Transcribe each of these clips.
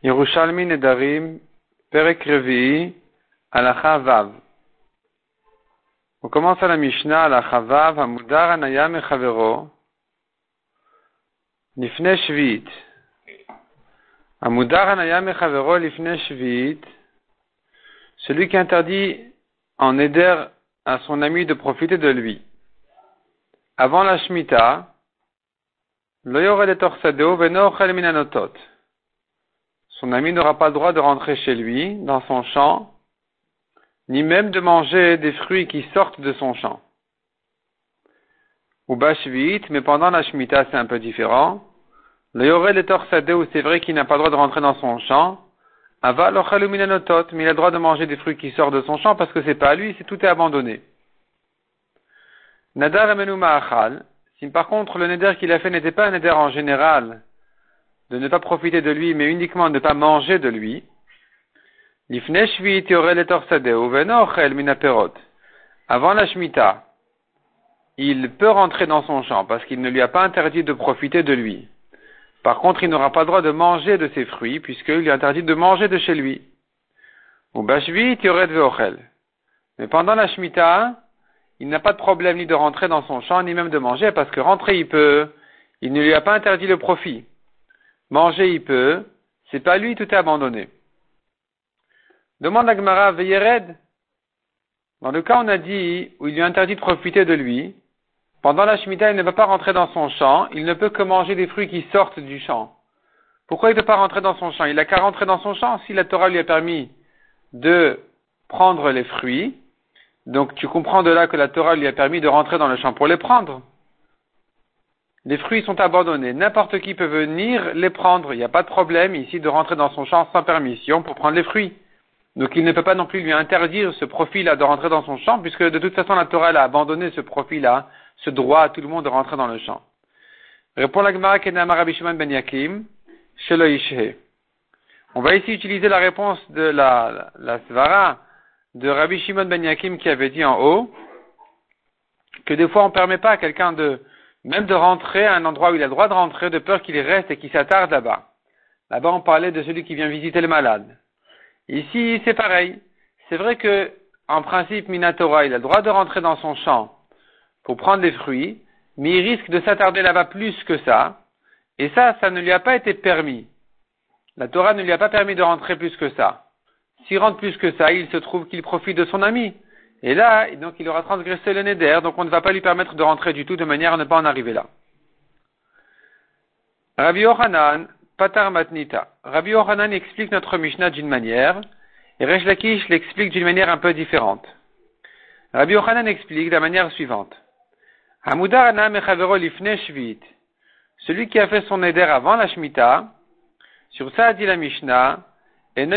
Yerushalmi Nedarim, Perek Revi, Alacha Vav. On commence à la Mishnah, Alacha Vav, Amudar Anayam Echavero, Lifne Shvit. Amudar Anayam Echavero, Lifne Shvit. Celui qui interdit en Eder à son ami de profiter de lui. Avant la Shemitah, et Orsadeo, Veno Ochel Minanotot son ami n'aura pas le droit de rentrer chez lui, dans son champ, ni même de manger des fruits qui sortent de son champ. Ou Bashvit, mais pendant la Shemitah, c'est un peu différent. Le Yorel est où c'est vrai qu'il n'a pas le droit de rentrer dans son champ. Ava minanotot, mais il a le droit de manger des fruits qui sortent de son champ parce que c'est pas à lui, c'est tout est abandonné. Nadar amenu ma'achal. Si par contre le neder qu'il a fait n'était pas un neder en général, de ne pas profiter de lui, mais uniquement de ne pas manger de lui. Avant la Shemitah, il peut rentrer dans son champ parce qu'il ne lui a pas interdit de profiter de lui. Par contre, il n'aura pas le droit de manger de ses fruits puisqu'il lui a interdit de manger de chez lui. Ou Mais pendant la Shemitah, il n'a pas de problème ni de rentrer dans son champ, ni même de manger, parce que rentrer il peut. Il ne lui a pas interdit le profit. Manger, il peut. C'est pas lui, tout est abandonné. Demande à Gemara, Veyered. Dans le cas, on a dit, où il lui interdit de profiter de lui, pendant la Shemitah, il ne peut pas rentrer dans son champ, il ne peut que manger des fruits qui sortent du champ. Pourquoi il ne peut pas rentrer dans son champ? Il n'a qu'à rentrer dans son champ si la Torah lui a permis de prendre les fruits. Donc tu comprends de là que la Torah lui a permis de rentrer dans le champ pour les prendre les fruits sont abandonnés. N'importe qui peut venir les prendre. Il n'y a pas de problème ici de rentrer dans son champ sans permission pour prendre les fruits. Donc il ne peut pas non plus lui interdire ce profil-là de rentrer dans son champ, puisque de toute façon la Torah a abandonné ce profil-là, ce droit à tout le monde de rentrer dans le champ. Répond la Gemara Rabbi Shimon Ben Yakim, On va ici utiliser la réponse de la, la, Svara de Rabbi Shimon Ben Yakim qui avait dit en haut que des fois on ne permet pas à quelqu'un de même de rentrer à un endroit où il a le droit de rentrer, de peur qu'il reste et qu'il s'attarde là-bas. Là-bas, on parlait de celui qui vient visiter le malade. Ici, c'est pareil. C'est vrai que, en principe, Minatora, il a le droit de rentrer dans son champ pour prendre des fruits, mais il risque de s'attarder là-bas plus que ça. Et ça, ça ne lui a pas été permis. La Torah ne lui a pas permis de rentrer plus que ça. S'il rentre plus que ça, il se trouve qu'il profite de son ami. Et là, donc il aura transgressé le neder, donc on ne va pas lui permettre de rentrer du tout de manière à ne pas en arriver là. Rabbi Yohanan, Patar Matnita. Rabbi Yohanan explique notre Mishnah d'une manière, et Resh Lakish l'explique d'une manière un peu différente. Rabbi Yohanan explique de la manière suivante. Celui qui a fait son neder avant la Shemitah, sur ça a dit la Mishnah, il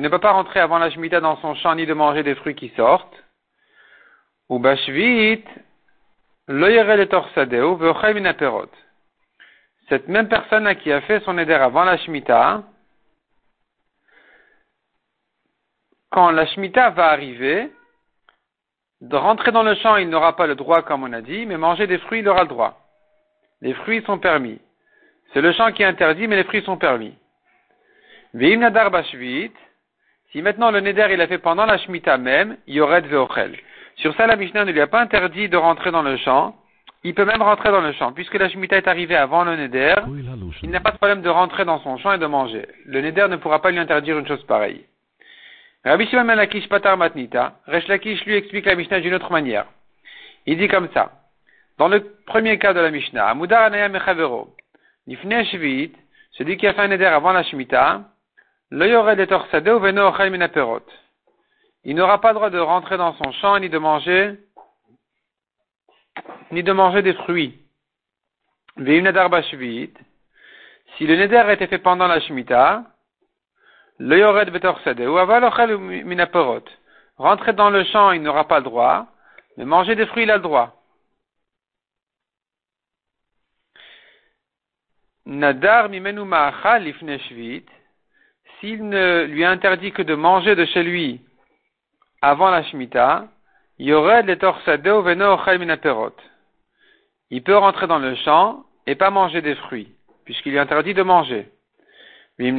ne peut pas rentrer avant la Shemitah dans son champ ni de manger des fruits qui sortent. Ou Bashvit, Cette même personne qui a fait son éder avant la Shemitah, quand la Shemitah va arriver, de rentrer dans le champ, il n'aura pas le droit, comme on a dit, mais manger des fruits, il aura le droit. Les fruits sont permis. C'est le champ qui est interdit, mais les fruits sont permis. Veim nadar bashvit, si maintenant le neder il a fait pendant la shmita même, yored veochel. Sur ça, la Mishnah ne lui a pas interdit de rentrer dans le champ. Il peut même rentrer dans le champ. Puisque la shmita est arrivée avant le neder, il n'a pas de problème de rentrer dans son champ et de manger. Le neder ne pourra pas lui interdire une chose pareille. Rabbi Shimon ben Lakish patar matnita. Resh Lakish lui explique la Mishnah d'une autre manière. Il dit comme ça. Dans le premier cas de la Mishnah, Amudar anayam mechavero. Nifne shvit, celui qui a fait un neder avant la shmita, il n'aura pas le droit de rentrer dans son champ ni de manger ni de manger des fruits. Si le neder été fait pendant la Shemitah, Rentrer dans le champ, il n'aura pas le droit, mais manger des fruits, il a le droit. Nadar mimenu lifne s'il ne lui interdit que de manger de chez lui avant la Shemitah, il peut rentrer dans le champ et pas manger des fruits, puisqu'il est interdit de manger. Et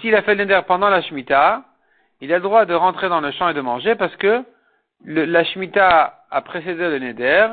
s'il a fait le neder pendant la Shemitah, il a le droit de rentrer dans le champ et de manger parce que la Shemitah a précédé le neder,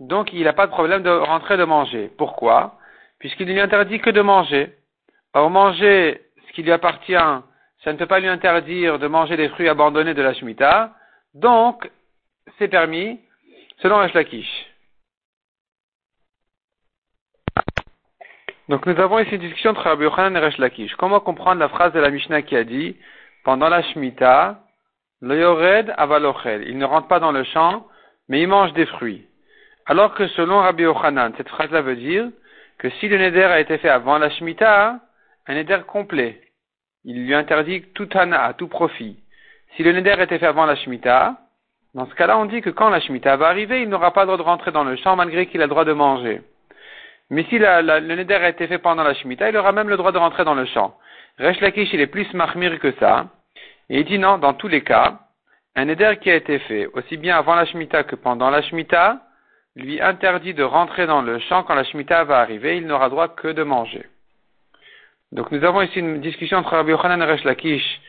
donc il n'a pas de problème de rentrer de manger. Pourquoi? Puisqu'il ne lui interdit que de manger. Or, manger ce qui lui appartient, ça ne peut pas lui interdire de manger des fruits abandonnés de la Shemitah, donc c'est permis selon Lakish. Donc nous avons ici une discussion entre Rabbi Yochanan et Resh Lakish. Comment comprendre la phrase de la Mishnah qui a dit pendant la Shemitah, le Yored avalochel, il ne rentre pas dans le champ, mais il mange des fruits. Alors que selon Rabbi Yochanan, cette phrase-là veut dire que si le neder a été fait avant la Shemitah, un neder complet, il lui interdit tout ana, tout profit. Si le neder était fait avant la Shemitah, dans ce cas-là, on dit que quand la Shemitah va arriver, il n'aura pas le droit de rentrer dans le champ malgré qu'il a le droit de manger. Mais si le neder a été fait pendant la Shemitah, il aura même le droit de rentrer dans le champ. Resh Lakish, il est plus mahmir que ça. Et il dit non, dans tous les cas, un neder qui a été fait aussi bien avant la Shemitah que pendant la Shemitah, lui interdit de rentrer dans le champ quand la Shemitah va arriver, il n'aura droit que de manger. Donc nous avons ici une discussion entre Rabbi Yochanan et Resh Lakish,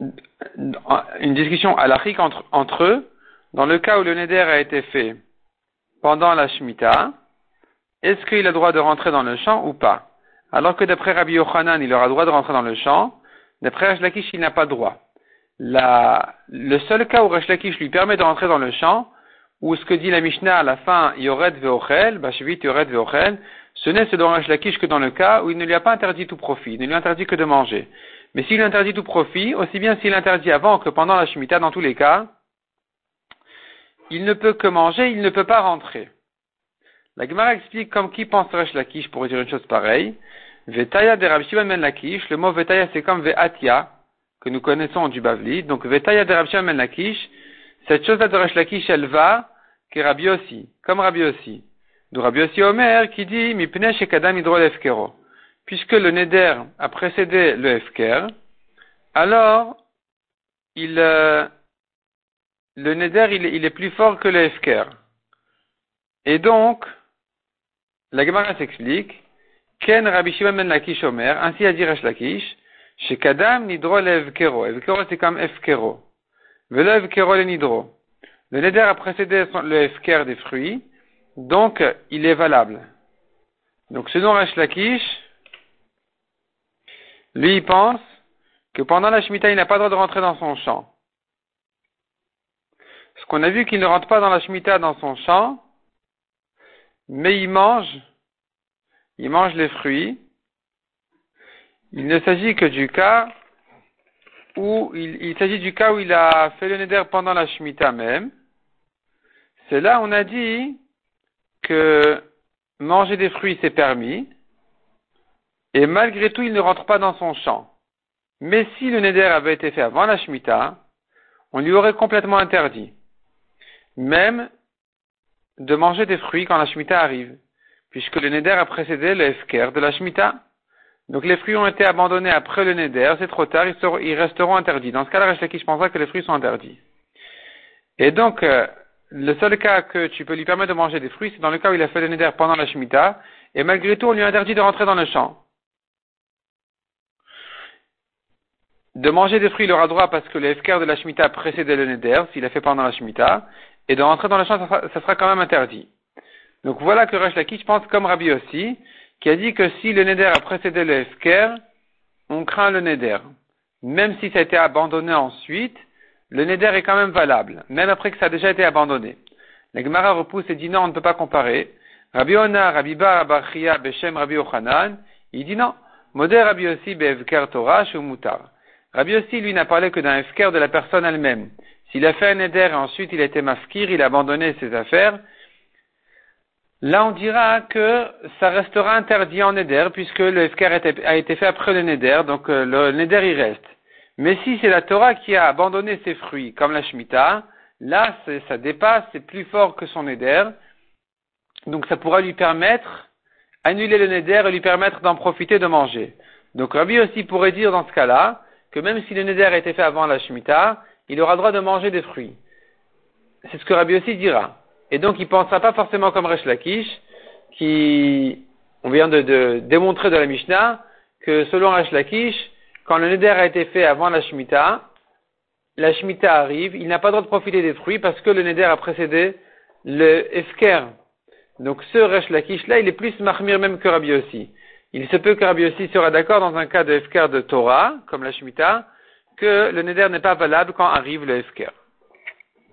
une discussion halachique entre, entre eux, dans le cas où le neder a été fait pendant la Shemitah, est-ce qu'il a droit de rentrer dans le champ ou pas? Alors que d'après Rabbi Yochanan, il aura droit de rentrer dans le champ, d'après Resh Lakish, il n'a pas droit. Le seul cas où Resh Lakish lui permet de rentrer dans le champ, ou ce que dit la Mishnah à la fin, Yored veochel, Bashvit Yored veochel, ce n'est Rash Lakish que dans le cas où il ne lui a pas interdit tout profit, il ne lui interdit que de manger. Mais s'il interdit tout profit, aussi bien s'il interdit avant que pendant la Shemitah, dans tous les cas, il ne peut que manger, il ne peut pas rentrer. La Gemara explique comme qui pense Rash Lakish pour dire une chose pareille. Vetaya de Rabbi Shimon ben le mot Vetaya c'est comme Ve'atia, que nous connaissons du Bavli. Donc Vetaya de Rabbi Shimon ben cette chose-là de Rash Lakish, elle va, que Rabbi aussi, comme Rabbi aussi. De Rabbi aussi Omer qui dit Mipne shekadam hidro efkero. Puisque le neder a précédé le efker, alors il, euh, le neder il, il, est plus fort que le efker. Et donc, la Gemara s'explique Ken Rabbi Shimon ben Lakish Omer, ainsi a dit Resh Lakish, Shekadam nidro levkero. Evkero c'est comme efkero. Velo evkero le nidro. Le neder a précédé le efker des fruits, donc, il est valable. Donc, selon Rash Lakish, lui, il pense que pendant la Shemitah, il n'a pas le droit de rentrer dans son champ. Ce qu'on a vu qu'il ne rentre pas dans la Shemitah dans son champ, mais il mange, il mange les fruits. Il ne s'agit que du cas où il, il s'agit du cas où il a fait le neder pendant la Shemitah même. C'est là on a dit que manger des fruits c'est permis, et malgré tout il ne rentre pas dans son champ. Mais si le neder avait été fait avant la Shemitah, on lui aurait complètement interdit, même de manger des fruits quand la Shemitah arrive, puisque le neder a précédé le Efker de la Shemitah. Donc les fruits ont été abandonnés après le neder, c'est trop tard, ils, resteront interdits. Dans ce cas-là, je pense que les fruits sont interdits. Et donc, euh, le seul cas que tu peux lui permettre de manger des fruits, c'est dans le cas où il a fait le neder pendant la Shemitah, et malgré tout, on lui interdit de rentrer dans le champ. De manger des fruits, il aura droit parce que le FKR de la Shemitah précédait le neder, s'il a fait pendant la Shemitah, et de rentrer dans le champ, ça sera, quand même interdit. Donc voilà que Resh Lakish pense comme Rabbi aussi, qui a dit que si le neder a précédé le FKR, on craint le neder. Même si ça a été abandonné ensuite, le neder est quand même valable, même après que ça a déjà été abandonné. La Gemara repousse et dit non, on ne peut pas comparer. Rabbi Ona, Rabbi Bar, Abachia, Beshem, Rabbi Ochanan, il dit non. Moder Rabbi Yossi, Bevker Torah. Rabbi Yossi, lui, n'a parlé que d'un efker de la personne elle-même. S'il a fait un neder et ensuite il a été mafkir, il a abandonné ses affaires, là on dira que ça restera interdit en neder puisque le efker a été fait après le neder, donc euh, le neder il reste. Mais si c'est la Torah qui a abandonné ses fruits, comme la Shemitah, là, ça dépasse, c'est plus fort que son Neder. Donc ça pourra lui permettre, annuler le Neder et lui permettre d'en profiter de manger. Donc Rabbi aussi pourrait dire dans ce cas-là, que même si le Neder a été fait avant la Shemitah, il aura droit de manger des fruits. C'est ce que Rabbi aussi dira. Et donc il ne pensera pas forcément comme Resh Lakish, qui, on vient de, démontrer de la Mishnah que selon Rash Lakish, quand le neder a été fait avant la Shemitah, la Shemitah arrive, il n'a pas le droit de profiter des fruits parce que le neder a précédé le Efker. Donc ce Resh Lakish là, il est plus mahmir même que Rabbi aussi. Il se peut que Rabbi aussi sera d'accord dans un cas de Efker de Torah, comme la Shemitah, que le neder n'est pas valable quand arrive le Efker.